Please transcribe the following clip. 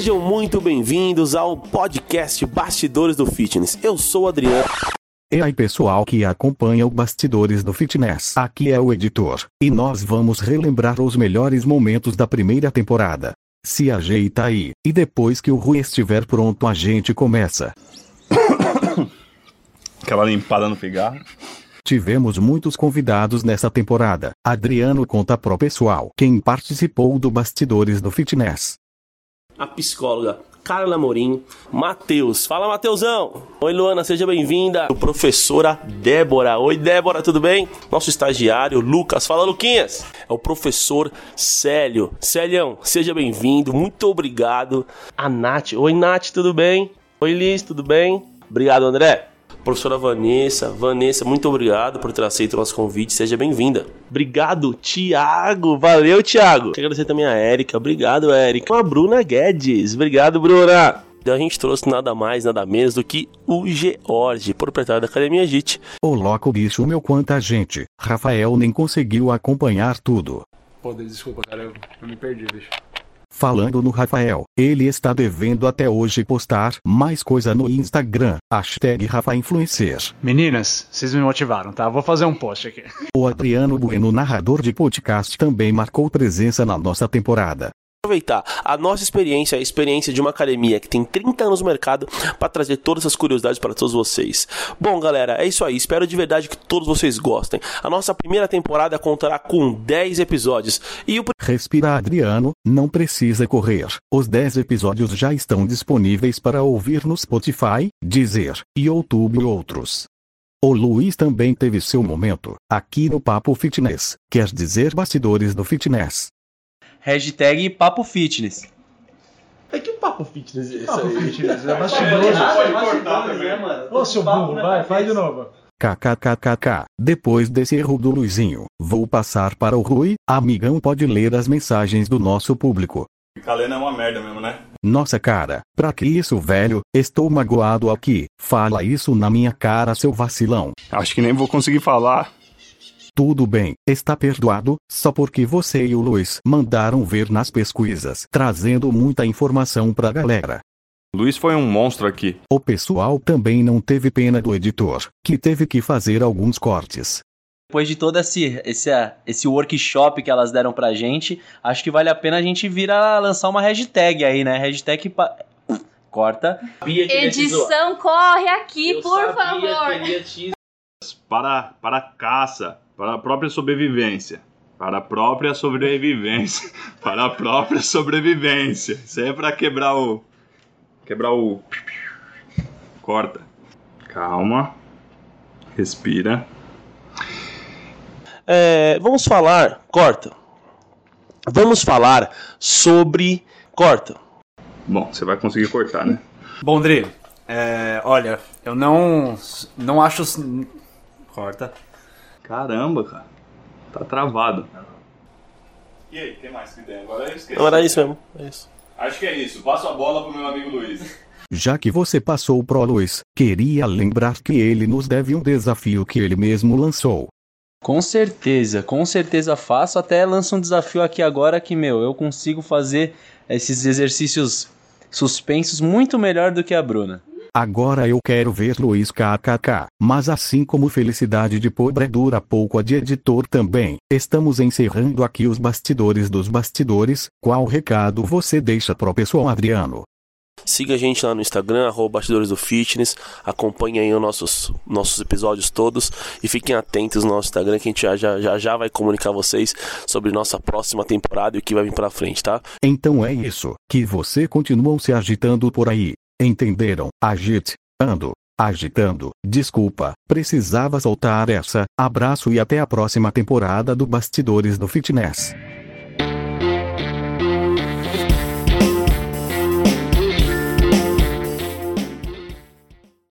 Sejam muito bem-vindos ao podcast Bastidores do Fitness. Eu sou o Adriano. E aí pessoal que acompanha o Bastidores do Fitness, aqui é o editor, e nós vamos relembrar os melhores momentos da primeira temporada. Se ajeita aí, e depois que o Rui estiver pronto a gente começa. Aquela limpada no cigarro. Tivemos muitos convidados nessa temporada. Adriano conta pro pessoal quem participou do Bastidores do Fitness. A psicóloga Carla Morim, Matheus. Fala, Mateusão! Oi, Luana, seja bem-vinda. A professora Débora. Oi, Débora, tudo bem? Nosso estagiário, Lucas. Fala, Luquinhas. É o professor Célio. Célião, seja bem-vindo. Muito obrigado. A Nath. Oi, Nath, tudo bem? Oi, Liz, tudo bem? Obrigado, André. Professora Vanessa, Vanessa, muito obrigado por ter aceito o nosso convite, seja bem-vinda. Obrigado, Tiago, valeu, Tiago. Quero agradecer também a Érica, obrigado, Érica. A Bruna Guedes, obrigado, Bruna. A gente trouxe nada mais, nada menos do que o George, proprietário da Academia JIT. Ô louco bicho meu quanta gente, Rafael nem conseguiu acompanhar tudo. Pô, desculpa, cara, eu, eu me perdi, bicho. Falando no Rafael, ele está devendo até hoje postar mais coisa no Instagram. Hashtag RafaInfluencer. Meninas, vocês me motivaram, tá? Vou fazer um post aqui. O Adriano Bueno, narrador de podcast, também marcou presença na nossa temporada. Aproveitar a nossa experiência, a experiência de uma academia que tem 30 anos no mercado, para trazer todas essas curiosidades para todos vocês. Bom, galera, é isso aí. Espero de verdade que todos vocês gostem. A nossa primeira temporada contará com 10 episódios. E o Respira Adriano, não precisa correr. Os 10 episódios já estão disponíveis para ouvir no Spotify, Deezer, YouTube e outros. O Luiz também teve seu momento, aqui no Papo Fitness, quer dizer bastidores do fitness. Hashtag Papo Fitness. É que papo fitness é esse Papo aí? fitness, é bastidores. Pode cortar também. né, Ô, seu burro, vai, faz de novo. KKKKK. Depois desse erro do Luizinho, vou passar para o Rui. Amigão pode ler as mensagens do nosso público. Ficar lendo é uma merda mesmo, né? Nossa cara, pra que isso, velho? Estou magoado aqui. Fala isso na minha cara, seu vacilão. Acho que nem vou conseguir falar. Tudo bem, está perdoado, só porque você e o Luiz mandaram ver nas pesquisas, trazendo muita informação pra galera. Luiz foi um monstro aqui. O pessoal também não teve pena do editor, que teve que fazer alguns cortes. Depois de todo esse, esse, esse workshop que elas deram pra gente, acho que vale a pena a gente vir a lançar uma hashtag aí, né? Hashtag. Pa... Corta. Edição, corre aqui, por favor. Para, para a caça, para a própria sobrevivência. Para a própria sobrevivência. Para a própria sobrevivência. Isso aí é pra quebrar o. Quebrar o. Corta. Calma. Respira. É, vamos falar, corta. Vamos falar sobre. Corta. Bom, você vai conseguir cortar, né? Bom, Dri, é, olha, eu não, não acho... Corta. Caramba, cara. Tá travado. E aí, tem mais que tem? Agora eu esqueci. Não era isso mesmo. É isso. Acho que é isso. Passo a bola pro meu amigo Luiz. Já que você passou pro Luiz, queria lembrar que ele nos deve um desafio que ele mesmo lançou. Com certeza, com certeza faço. Até lanço um desafio aqui agora que, meu, eu consigo fazer esses exercícios suspensos muito melhor do que a Bruna. Agora eu quero ver Luiz KKK, mas assim como felicidade de pobre dura pouco a de editor também, estamos encerrando aqui os bastidores dos bastidores, qual recado você deixa pro pessoal Adriano? Siga a gente lá no Instagram, arroba Bastidores do Fitness. Acompanhe aí os nossos, nossos episódios todos. E fiquem atentos no nosso Instagram que a gente já, já, já, vai comunicar vocês sobre nossa próxima temporada e o que vai vir pra frente, tá? Então é isso, que você continuam se agitando por aí. Entenderam? Agite, ando, agitando. Desculpa, precisava soltar essa. Abraço e até a próxima temporada do Bastidores do Fitness.